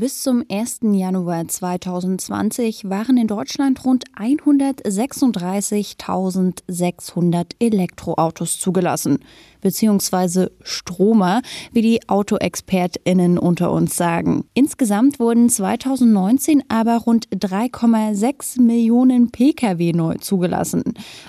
Bis zum 1. Januar 2020 waren in Deutschland rund 136.600 Elektroautos zugelassen, beziehungsweise Stromer, wie die AutoexpertInnen unter uns sagen. Insgesamt wurden 2019 aber rund 3,6 Millionen Pkw neu zugelassen.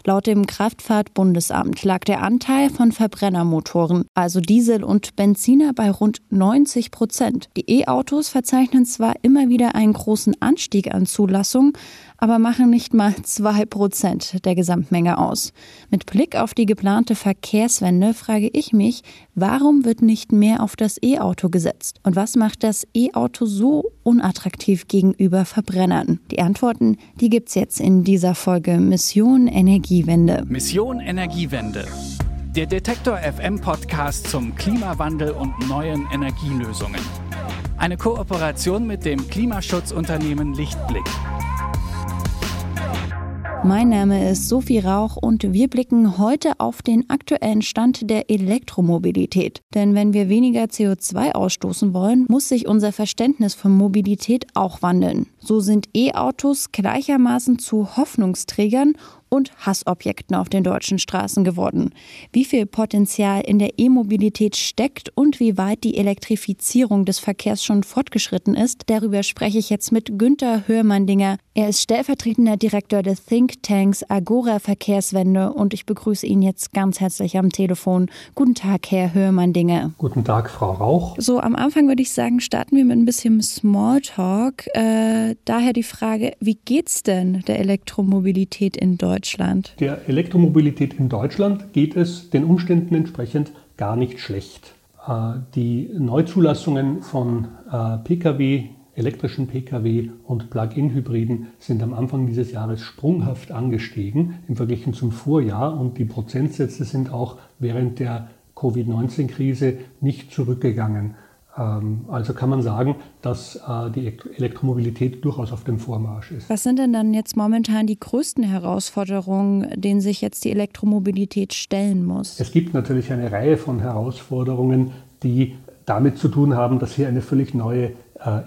Laut dem Kraftfahrtbundesamt lag der Anteil von Verbrennermotoren, also Diesel und Benziner, bei rund 90 Prozent. Die E-Autos verzeichnen zwar immer wieder einen großen Anstieg an Zulassungen, aber machen nicht mal zwei Prozent der Gesamtmenge aus. Mit Blick auf die geplante Verkehrswende frage ich mich, warum wird nicht mehr auf das E-Auto gesetzt? Und was macht das E-Auto so unattraktiv gegenüber Verbrennern? Die Antworten, die gibt's jetzt in dieser Folge Mission Energiewende. Mission Energiewende. Der Detektor FM Podcast zum Klimawandel und neuen Energielösungen. Eine Kooperation mit dem Klimaschutzunternehmen Lichtblick. Mein Name ist Sophie Rauch und wir blicken heute auf den aktuellen Stand der Elektromobilität. Denn wenn wir weniger CO2 ausstoßen wollen, muss sich unser Verständnis von Mobilität auch wandeln. So sind E-Autos gleichermaßen zu Hoffnungsträgern und Hassobjekten auf den deutschen Straßen geworden. Wie viel Potenzial in der E-Mobilität steckt und wie weit die Elektrifizierung des Verkehrs schon fortgeschritten ist, darüber spreche ich jetzt mit Günter Hörmandinger. Er ist stellvertretender Direktor des Thinktanks Agora Verkehrswende und ich begrüße ihn jetzt ganz herzlich am Telefon. Guten Tag, Herr Hörmandinger. Guten Tag, Frau Rauch. So, am Anfang würde ich sagen, starten wir mit ein bisschen Smalltalk. Äh, daher die Frage, wie geht's denn der Elektromobilität in Deutschland? Deutschland? Der Elektromobilität in Deutschland geht es den Umständen entsprechend gar nicht schlecht. Äh, die Neuzulassungen von äh, Pkw, elektrischen Pkw und Plug-in-Hybriden sind am Anfang dieses Jahres sprunghaft angestiegen im Vergleich zum Vorjahr und die Prozentsätze sind auch während der Covid-19-Krise nicht zurückgegangen. Ähm, also kann man sagen, dass äh, die Elektromobilität durchaus auf dem Vormarsch ist. Was sind denn dann jetzt momentan die größten Herausforderungen, denen sich jetzt die Elektromobilität stellen muss? Es gibt natürlich eine Reihe von Herausforderungen, die damit zu tun haben, dass hier eine völlig neue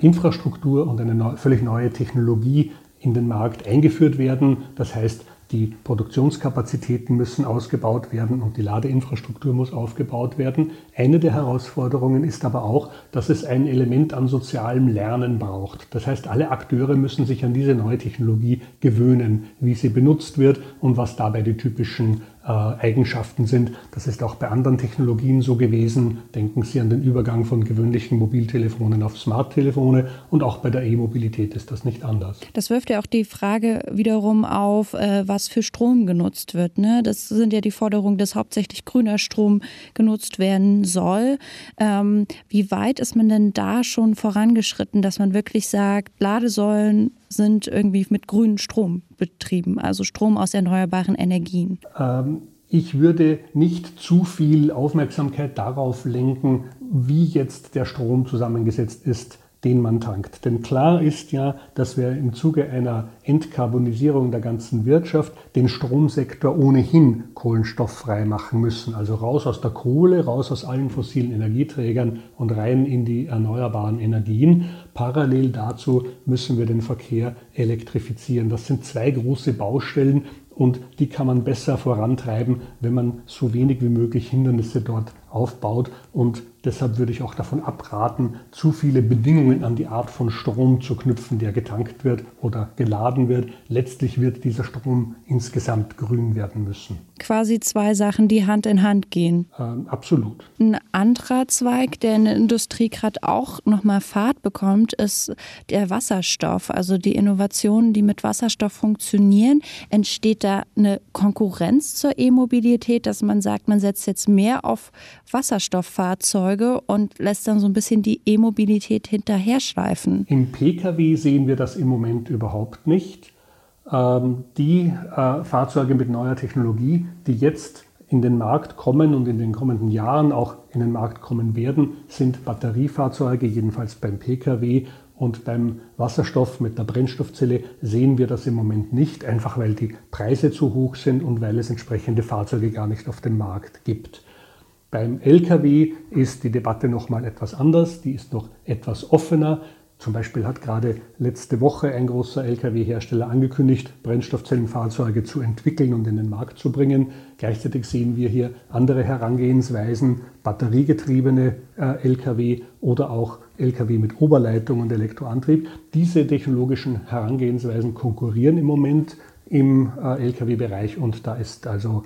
Infrastruktur und eine völlig neue Technologie in den Markt eingeführt werden. Das heißt, die Produktionskapazitäten müssen ausgebaut werden und die Ladeinfrastruktur muss aufgebaut werden. Eine der Herausforderungen ist aber auch, dass es ein Element an sozialem Lernen braucht. Das heißt, alle Akteure müssen sich an diese neue Technologie gewöhnen, wie sie benutzt wird und was dabei die typischen äh, Eigenschaften sind. Das ist auch bei anderen Technologien so gewesen. Denken Sie an den Übergang von gewöhnlichen Mobiltelefonen auf Smarttelefone und auch bei der E-Mobilität ist das nicht anders. Das wirft ja auch die Frage wiederum auf, äh, was für Strom genutzt wird. Ne? Das sind ja die Forderungen, dass hauptsächlich grüner Strom genutzt werden soll. Ähm, wie weit ist man denn da schon vorangeschritten, dass man wirklich sagt, Ladesäulen sind irgendwie mit grünem Strom betrieben, also Strom aus erneuerbaren Energien? Ähm, ich würde nicht zu viel Aufmerksamkeit darauf lenken, wie jetzt der Strom zusammengesetzt ist den man tankt. Denn klar ist ja, dass wir im Zuge einer Entkarbonisierung der ganzen Wirtschaft den Stromsektor ohnehin kohlenstofffrei machen müssen. Also raus aus der Kohle, raus aus allen fossilen Energieträgern und rein in die erneuerbaren Energien. Parallel dazu müssen wir den Verkehr elektrifizieren. Das sind zwei große Baustellen und die kann man besser vorantreiben, wenn man so wenig wie möglich Hindernisse dort aufbaut und Deshalb würde ich auch davon abraten, zu viele Bedingungen an die Art von Strom zu knüpfen, der getankt wird oder geladen wird. Letztlich wird dieser Strom insgesamt grün werden müssen. Quasi zwei Sachen, die Hand in Hand gehen. Ähm, absolut. Ein anderer Zweig, der in der Industrie gerade auch nochmal Fahrt bekommt, ist der Wasserstoff. Also die Innovationen, die mit Wasserstoff funktionieren. Entsteht da eine Konkurrenz zur E-Mobilität, dass man sagt, man setzt jetzt mehr auf Wasserstofffahrzeuge? Fahrzeuge und lässt dann so ein bisschen die E-Mobilität hinterher schleifen. Im Pkw sehen wir das im Moment überhaupt nicht. Ähm, die äh, Fahrzeuge mit neuer Technologie, die jetzt in den Markt kommen und in den kommenden Jahren auch in den Markt kommen werden, sind Batteriefahrzeuge, jedenfalls beim Pkw. Und beim Wasserstoff mit der Brennstoffzelle sehen wir das im Moment nicht, einfach weil die Preise zu hoch sind und weil es entsprechende Fahrzeuge gar nicht auf dem Markt gibt. Beim Lkw ist die Debatte noch mal etwas anders, die ist noch etwas offener. Zum Beispiel hat gerade letzte Woche ein großer Lkw-Hersteller angekündigt, Brennstoffzellenfahrzeuge zu entwickeln und in den Markt zu bringen. Gleichzeitig sehen wir hier andere Herangehensweisen, batteriegetriebene äh, Lkw oder auch Lkw mit Oberleitung und Elektroantrieb. Diese technologischen Herangehensweisen konkurrieren im Moment im äh, Lkw-Bereich und da ist also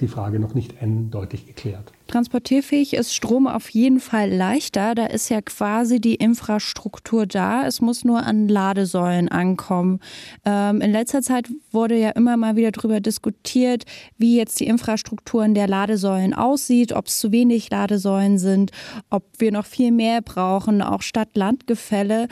die Frage noch nicht eindeutig geklärt. Transportierfähig ist Strom auf jeden Fall leichter. Da ist ja quasi die Infrastruktur da. Es muss nur an Ladesäulen ankommen. Ähm, in letzter Zeit wurde ja immer mal wieder darüber diskutiert, wie jetzt die Infrastruktur in der Ladesäulen aussieht, ob es zu wenig Ladesäulen sind, ob wir noch viel mehr brauchen, auch Stadt-Land-Gefälle.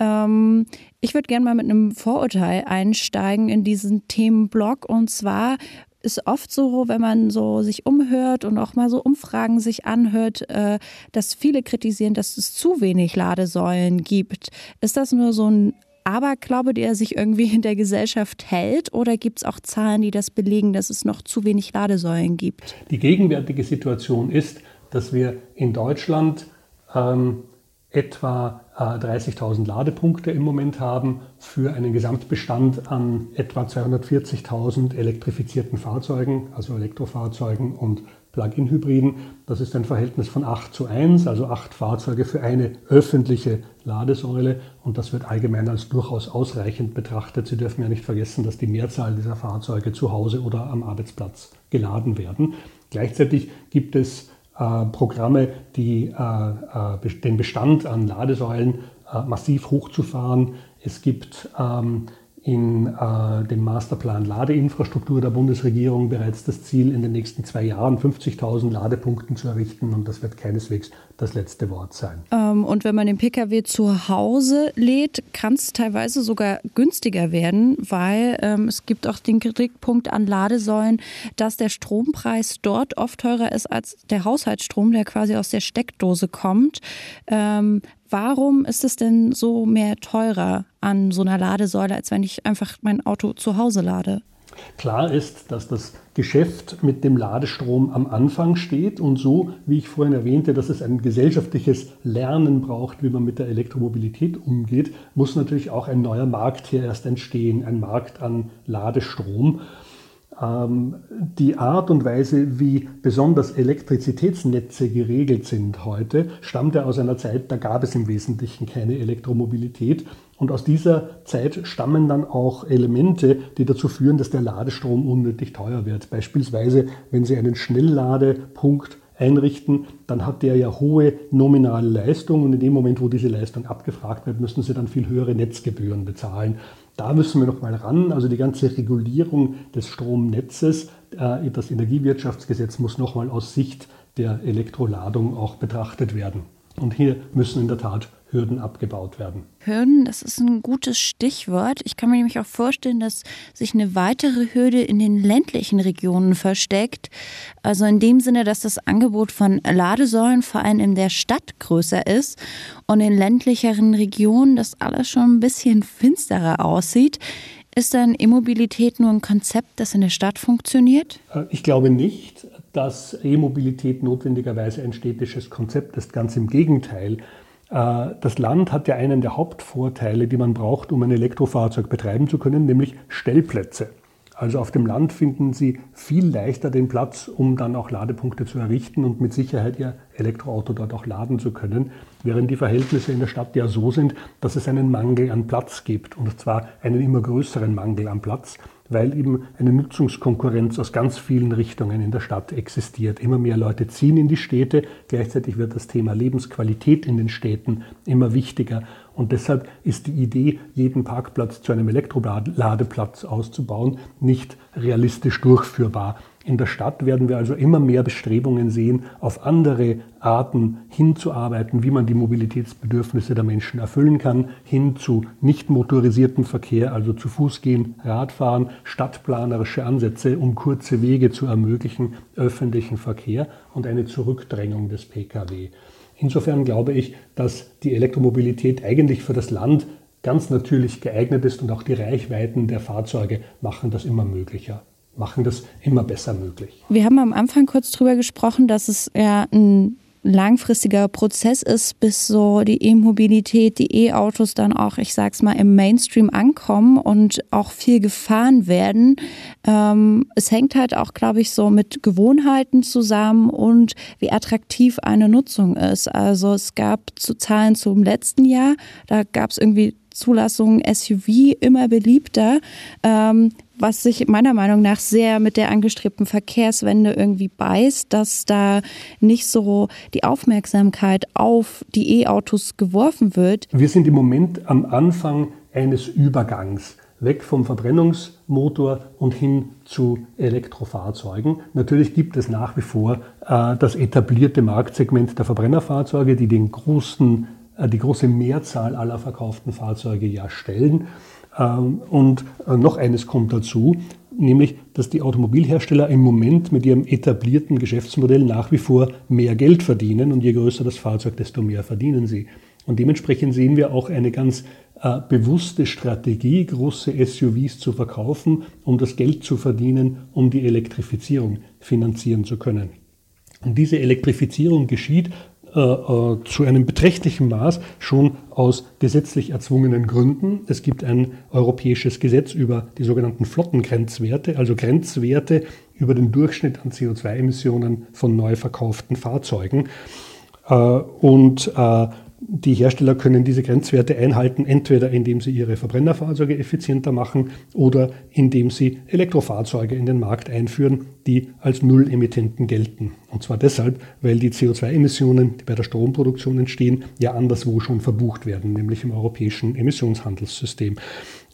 Ähm, ich würde gerne mal mit einem Vorurteil einsteigen in diesen Themenblock und zwar ist oft so, wenn man so sich umhört und auch mal so Umfragen sich anhört, äh, dass viele kritisieren, dass es zu wenig Ladesäulen gibt. Ist das nur so ein Aberglaube, der sich irgendwie in der Gesellschaft hält? Oder gibt es auch Zahlen, die das belegen, dass es noch zu wenig Ladesäulen gibt? Die gegenwärtige Situation ist, dass wir in Deutschland ähm, etwa 30.000 äh, Ladepunkte im Moment haben für einen Gesamtbestand an etwa 240.000 elektrifizierten Fahrzeugen, also Elektrofahrzeugen und Plug-in-Hybriden. Das ist ein Verhältnis von 8 zu 1, also 8 Fahrzeuge für eine öffentliche Ladesäule und das wird allgemein als durchaus ausreichend betrachtet. Sie dürfen ja nicht vergessen, dass die Mehrzahl dieser Fahrzeuge zu Hause oder am Arbeitsplatz geladen werden. Gleichzeitig gibt es Programme, die, äh, äh, den Bestand an Ladesäulen massiv hochzufahren. Es gibt ähm, in äh, dem Masterplan Ladeinfrastruktur der Bundesregierung bereits das Ziel, in den nächsten zwei Jahren 50.000 Ladepunkten zu errichten. Und das wird keineswegs das letzte Wort sein. Ähm, und wenn man den Pkw zu Hause lädt, kann es teilweise sogar günstiger werden, weil ähm, es gibt auch den Kritikpunkt an Ladesäulen, dass der Strompreis dort oft teurer ist als der Haushaltsstrom, der quasi aus der Steckdose kommt. Ähm, warum ist es denn so mehr teurer an so einer Ladesäule, als wenn ich einfach mein Auto zu Hause lade? Klar ist, dass das Geschäft mit dem Ladestrom am Anfang steht und so, wie ich vorhin erwähnte, dass es ein gesellschaftliches Lernen braucht, wie man mit der Elektromobilität umgeht, muss natürlich auch ein neuer Markt hier erst entstehen, ein Markt an Ladestrom. Ähm, die Art und Weise, wie besonders Elektrizitätsnetze geregelt sind heute, stammt ja aus einer Zeit, da gab es im Wesentlichen keine Elektromobilität. Und aus dieser Zeit stammen dann auch Elemente, die dazu führen, dass der Ladestrom unnötig teuer wird. Beispielsweise, wenn Sie einen Schnellladepunkt einrichten, dann hat der ja hohe nominale Leistung und in dem Moment, wo diese Leistung abgefragt wird, müssen Sie dann viel höhere Netzgebühren bezahlen. Da müssen wir noch mal ran. Also die ganze Regulierung des Stromnetzes, äh, das Energiewirtschaftsgesetz muss noch mal aus Sicht der Elektroladung auch betrachtet werden. Und hier müssen in der Tat Hürden abgebaut werden. Hürden, das ist ein gutes Stichwort. Ich kann mir nämlich auch vorstellen, dass sich eine weitere Hürde in den ländlichen Regionen versteckt. Also in dem Sinne, dass das Angebot von Ladesäulen vor allem in der Stadt größer ist und in ländlicheren Regionen das alles schon ein bisschen finsterer aussieht. Ist dann E-Mobilität nur ein Konzept, das in der Stadt funktioniert? Äh, ich glaube nicht, dass E-Mobilität notwendigerweise ein städtisches Konzept ist. Ganz im Gegenteil. Äh, das Land hat ja einen der Hauptvorteile, die man braucht, um ein Elektrofahrzeug betreiben zu können, nämlich Stellplätze. Also auf dem Land finden Sie viel leichter den Platz, um dann auch Ladepunkte zu errichten und mit Sicherheit Ihr Elektroauto dort auch laden zu können, während die Verhältnisse in der Stadt ja so sind, dass es einen Mangel an Platz gibt. Und zwar einen immer größeren Mangel an Platz weil eben eine Nutzungskonkurrenz aus ganz vielen Richtungen in der Stadt existiert. Immer mehr Leute ziehen in die Städte, gleichzeitig wird das Thema Lebensqualität in den Städten immer wichtiger und deshalb ist die Idee, jeden Parkplatz zu einem Elektroladeplatz auszubauen, nicht realistisch durchführbar. In der Stadt werden wir also immer mehr Bestrebungen sehen, auf andere Arten hinzuarbeiten, wie man die Mobilitätsbedürfnisse der Menschen erfüllen kann, hin zu nicht motorisiertem Verkehr, also zu Fuß gehen, Radfahren, stadtplanerische Ansätze, um kurze Wege zu ermöglichen, öffentlichen Verkehr und eine Zurückdrängung des Pkw. Insofern glaube ich, dass die Elektromobilität eigentlich für das Land ganz natürlich geeignet ist und auch die Reichweiten der Fahrzeuge machen das immer möglicher machen das immer besser möglich. Wir haben am Anfang kurz darüber gesprochen, dass es ja ein langfristiger Prozess ist, bis so die E-Mobilität, die E-Autos dann auch, ich sag's mal, im Mainstream ankommen und auch viel gefahren werden. Ähm, es hängt halt auch, glaube ich, so mit Gewohnheiten zusammen und wie attraktiv eine Nutzung ist. Also es gab zu Zahlen zum letzten Jahr, da gab es irgendwie Zulassungen SUV immer beliebter. Ähm, was sich meiner Meinung nach sehr mit der angestrebten Verkehrswende irgendwie beißt, dass da nicht so die Aufmerksamkeit auf die E-Autos geworfen wird. Wir sind im Moment am Anfang eines Übergangs weg vom Verbrennungsmotor und hin zu Elektrofahrzeugen. Natürlich gibt es nach wie vor äh, das etablierte Marktsegment der Verbrennerfahrzeuge, die den großen, äh, die große Mehrzahl aller verkauften Fahrzeuge ja stellen. Ähm, und äh, noch eines kommt dazu, nämlich, dass die Automobilhersteller im Moment mit ihrem etablierten Geschäftsmodell nach wie vor mehr Geld verdienen und je größer das Fahrzeug, desto mehr verdienen sie. Und dementsprechend sehen wir auch eine ganz äh, bewusste Strategie, große SUVs zu verkaufen, um das Geld zu verdienen, um die Elektrifizierung finanzieren zu können. Und diese Elektrifizierung geschieht zu einem beträchtlichen Maß schon aus gesetzlich erzwungenen Gründen. Es gibt ein europäisches Gesetz über die sogenannten Flottengrenzwerte, also Grenzwerte über den Durchschnitt an CO2-Emissionen von neu verkauften Fahrzeugen. Äh, und die Hersteller können diese Grenzwerte einhalten, entweder indem sie ihre Verbrennerfahrzeuge effizienter machen oder indem sie Elektrofahrzeuge in den Markt einführen, die als Nullemittenten gelten. Und zwar deshalb, weil die CO2-Emissionen, die bei der Stromproduktion entstehen, ja anderswo schon verbucht werden, nämlich im europäischen Emissionshandelssystem.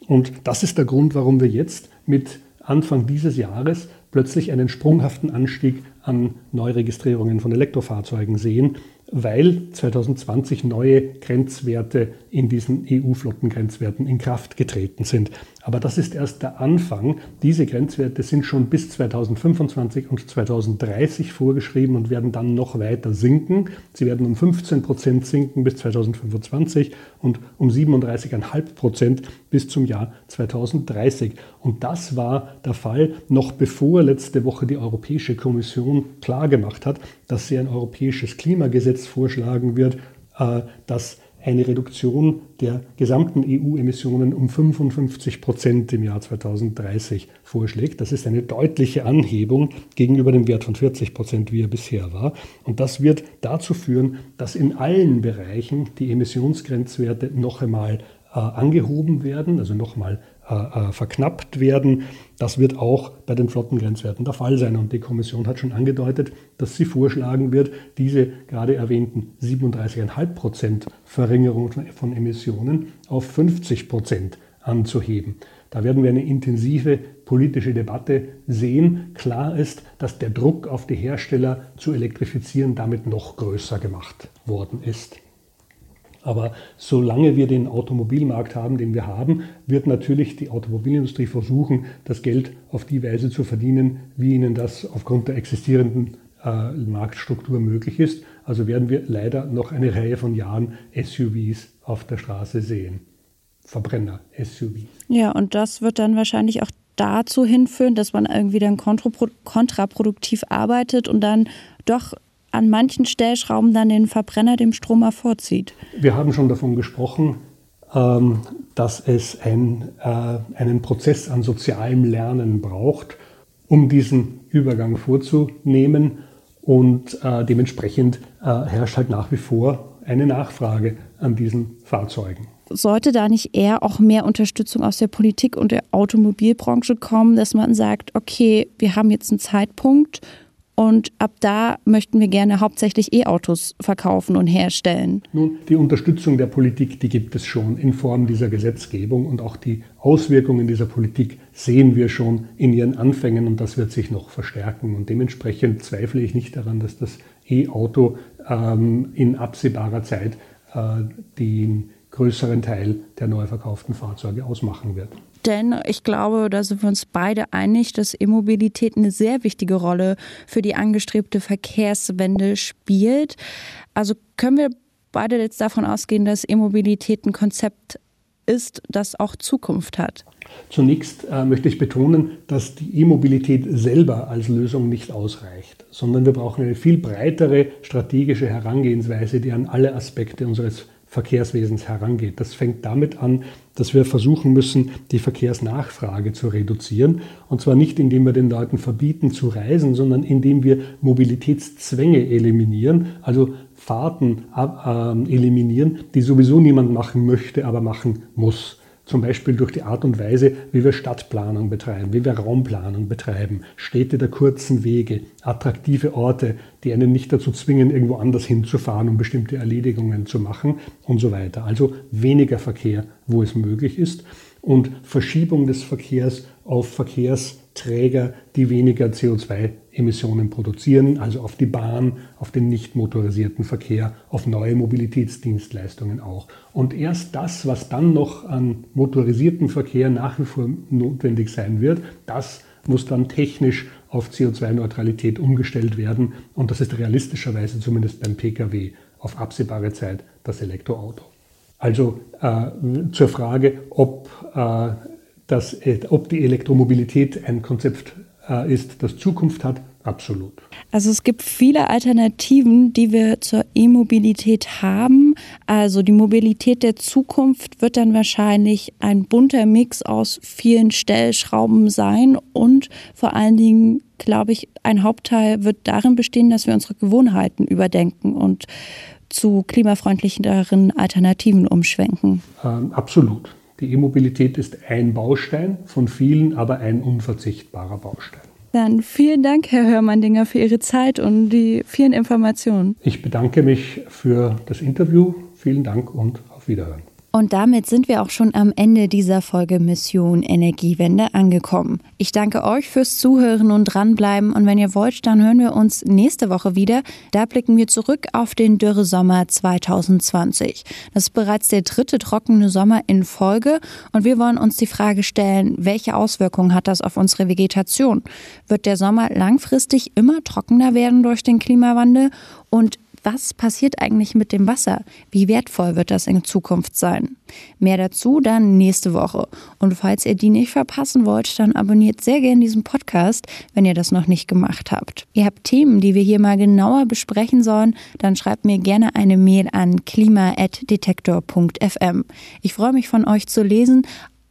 Und das ist der Grund, warum wir jetzt mit Anfang dieses Jahres plötzlich einen sprunghaften Anstieg an Neuregistrierungen von Elektrofahrzeugen sehen, weil 2020 neue Grenzwerte in diesen EU-Flottengrenzwerten in Kraft getreten sind. Aber das ist erst der Anfang. Diese Grenzwerte sind schon bis 2025 und 2030 vorgeschrieben und werden dann noch weiter sinken. Sie werden um 15 Prozent sinken bis 2025 und um 37,5 Prozent bis zum Jahr 2030. Und das war der Fall noch bevor letzte Woche die Europäische Kommission klargemacht hat, dass sie ein europäisches Klimagesetz vorschlagen wird, äh, das eine Reduktion der gesamten EU-Emissionen um 55 Prozent im Jahr 2030 vorschlägt. Das ist eine deutliche Anhebung gegenüber dem Wert von 40 Prozent, wie er bisher war. Und das wird dazu führen, dass in allen Bereichen die Emissionsgrenzwerte noch einmal äh, angehoben werden, also noch einmal äh, äh, verknappt werden. Das wird auch bei den Flottengrenzwerten der Fall sein. Und die Kommission hat schon angedeutet, dass sie vorschlagen wird, diese gerade erwähnten 37,5 Prozent Verringerung von Emissionen auf 50 Prozent anzuheben. Da werden wir eine intensive politische Debatte sehen. Klar ist, dass der Druck auf die Hersteller zu elektrifizieren damit noch größer gemacht worden ist. Aber solange wir den Automobilmarkt haben, den wir haben, wird natürlich die Automobilindustrie versuchen, das Geld auf die Weise zu verdienen, wie ihnen das aufgrund der existierenden äh, Marktstruktur möglich ist. Also werden wir leider noch eine Reihe von Jahren SUVs auf der Straße sehen. Verbrenner-SUVs. Ja, und das wird dann wahrscheinlich auch dazu hinführen, dass man irgendwie dann kontraproduktiv arbeitet und dann doch an manchen Stellschrauben dann den Verbrenner dem Stromer vorzieht. Wir haben schon davon gesprochen, ähm, dass es ein, äh, einen Prozess an sozialem Lernen braucht, um diesen Übergang vorzunehmen. Und äh, dementsprechend äh, herrscht halt nach wie vor eine Nachfrage an diesen Fahrzeugen. Sollte da nicht eher auch mehr Unterstützung aus der Politik und der Automobilbranche kommen, dass man sagt, okay, wir haben jetzt einen Zeitpunkt und ab da möchten wir gerne hauptsächlich E-Autos verkaufen und herstellen. Nun, die Unterstützung der Politik, die gibt es schon in Form dieser Gesetzgebung und auch die Auswirkungen dieser Politik sehen wir schon in ihren Anfängen und das wird sich noch verstärken. Und dementsprechend zweifle ich nicht daran, dass das E-Auto ähm, in absehbarer Zeit äh, den größeren Teil der neu verkauften Fahrzeuge ausmachen wird. Denn ich glaube, da sind wir uns beide einig, dass E-Mobilität eine sehr wichtige Rolle für die angestrebte Verkehrswende spielt. Also können wir beide jetzt davon ausgehen, dass E-Mobilität ein Konzept ist, das auch Zukunft hat? Zunächst äh, möchte ich betonen, dass die E-Mobilität selber als Lösung nicht ausreicht, sondern wir brauchen eine viel breitere strategische Herangehensweise, die an alle Aspekte unseres Verkehrswesens herangeht. Das fängt damit an, dass wir versuchen müssen, die Verkehrsnachfrage zu reduzieren. Und zwar nicht, indem wir den Leuten verbieten zu reisen, sondern indem wir Mobilitätszwänge eliminieren, also Fahrten äh, eliminieren, die sowieso niemand machen möchte, aber machen muss. Zum Beispiel durch die Art und Weise, wie wir Stadtplanung betreiben, wie wir Raumplanung betreiben, Städte der kurzen Wege, attraktive Orte, die einen nicht dazu zwingen, irgendwo anders hinzufahren, um bestimmte Erledigungen zu machen und so weiter. Also weniger Verkehr, wo es möglich ist und Verschiebung des Verkehrs auf Verkehrsträger, die weniger CO2-Emissionen produzieren, also auf die Bahn, auf den nicht motorisierten Verkehr, auf neue Mobilitätsdienstleistungen auch. Und erst das, was dann noch an motorisierten Verkehr nach wie vor notwendig sein wird, das muss dann technisch auf CO2-Neutralität umgestellt werden. Und das ist realistischerweise zumindest beim Pkw auf absehbare Zeit das Elektroauto. Also äh, zur Frage, ob, äh, das, äh, ob die Elektromobilität ein Konzept ist, das Zukunft hat, absolut. Also es gibt viele Alternativen, die wir zur E-Mobilität haben. Also die Mobilität der Zukunft wird dann wahrscheinlich ein bunter Mix aus vielen Stellschrauben sein und vor allen Dingen, glaube ich, ein Hauptteil wird darin bestehen, dass wir unsere Gewohnheiten überdenken und zu klimafreundlicheren Alternativen umschwenken? Ähm, absolut. Die E-Mobilität ist ein Baustein von vielen, aber ein unverzichtbarer Baustein. Dann vielen Dank, Herr Hörmandinger, für Ihre Zeit und die vielen Informationen. Ich bedanke mich für das Interview. Vielen Dank und auf Wiederhören. Und damit sind wir auch schon am Ende dieser Folge Mission Energiewende angekommen. Ich danke euch fürs Zuhören und dranbleiben. Und wenn ihr wollt, dann hören wir uns nächste Woche wieder. Da blicken wir zurück auf den Dürresommer 2020. Das ist bereits der dritte trockene Sommer in Folge. Und wir wollen uns die Frage stellen, welche Auswirkungen hat das auf unsere Vegetation? Wird der Sommer langfristig immer trockener werden durch den Klimawandel? Und was passiert eigentlich mit dem Wasser? Wie wertvoll wird das in Zukunft sein? Mehr dazu dann nächste Woche. Und falls ihr die nicht verpassen wollt, dann abonniert sehr gerne diesen Podcast, wenn ihr das noch nicht gemacht habt. Ihr habt Themen, die wir hier mal genauer besprechen sollen, dann schreibt mir gerne eine Mail an klima.detektor.fm. Ich freue mich von euch zu lesen.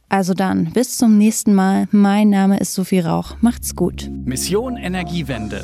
Also dann, bis zum nächsten Mal. Mein Name ist Sophie Rauch. Macht's gut. Mission Energiewende.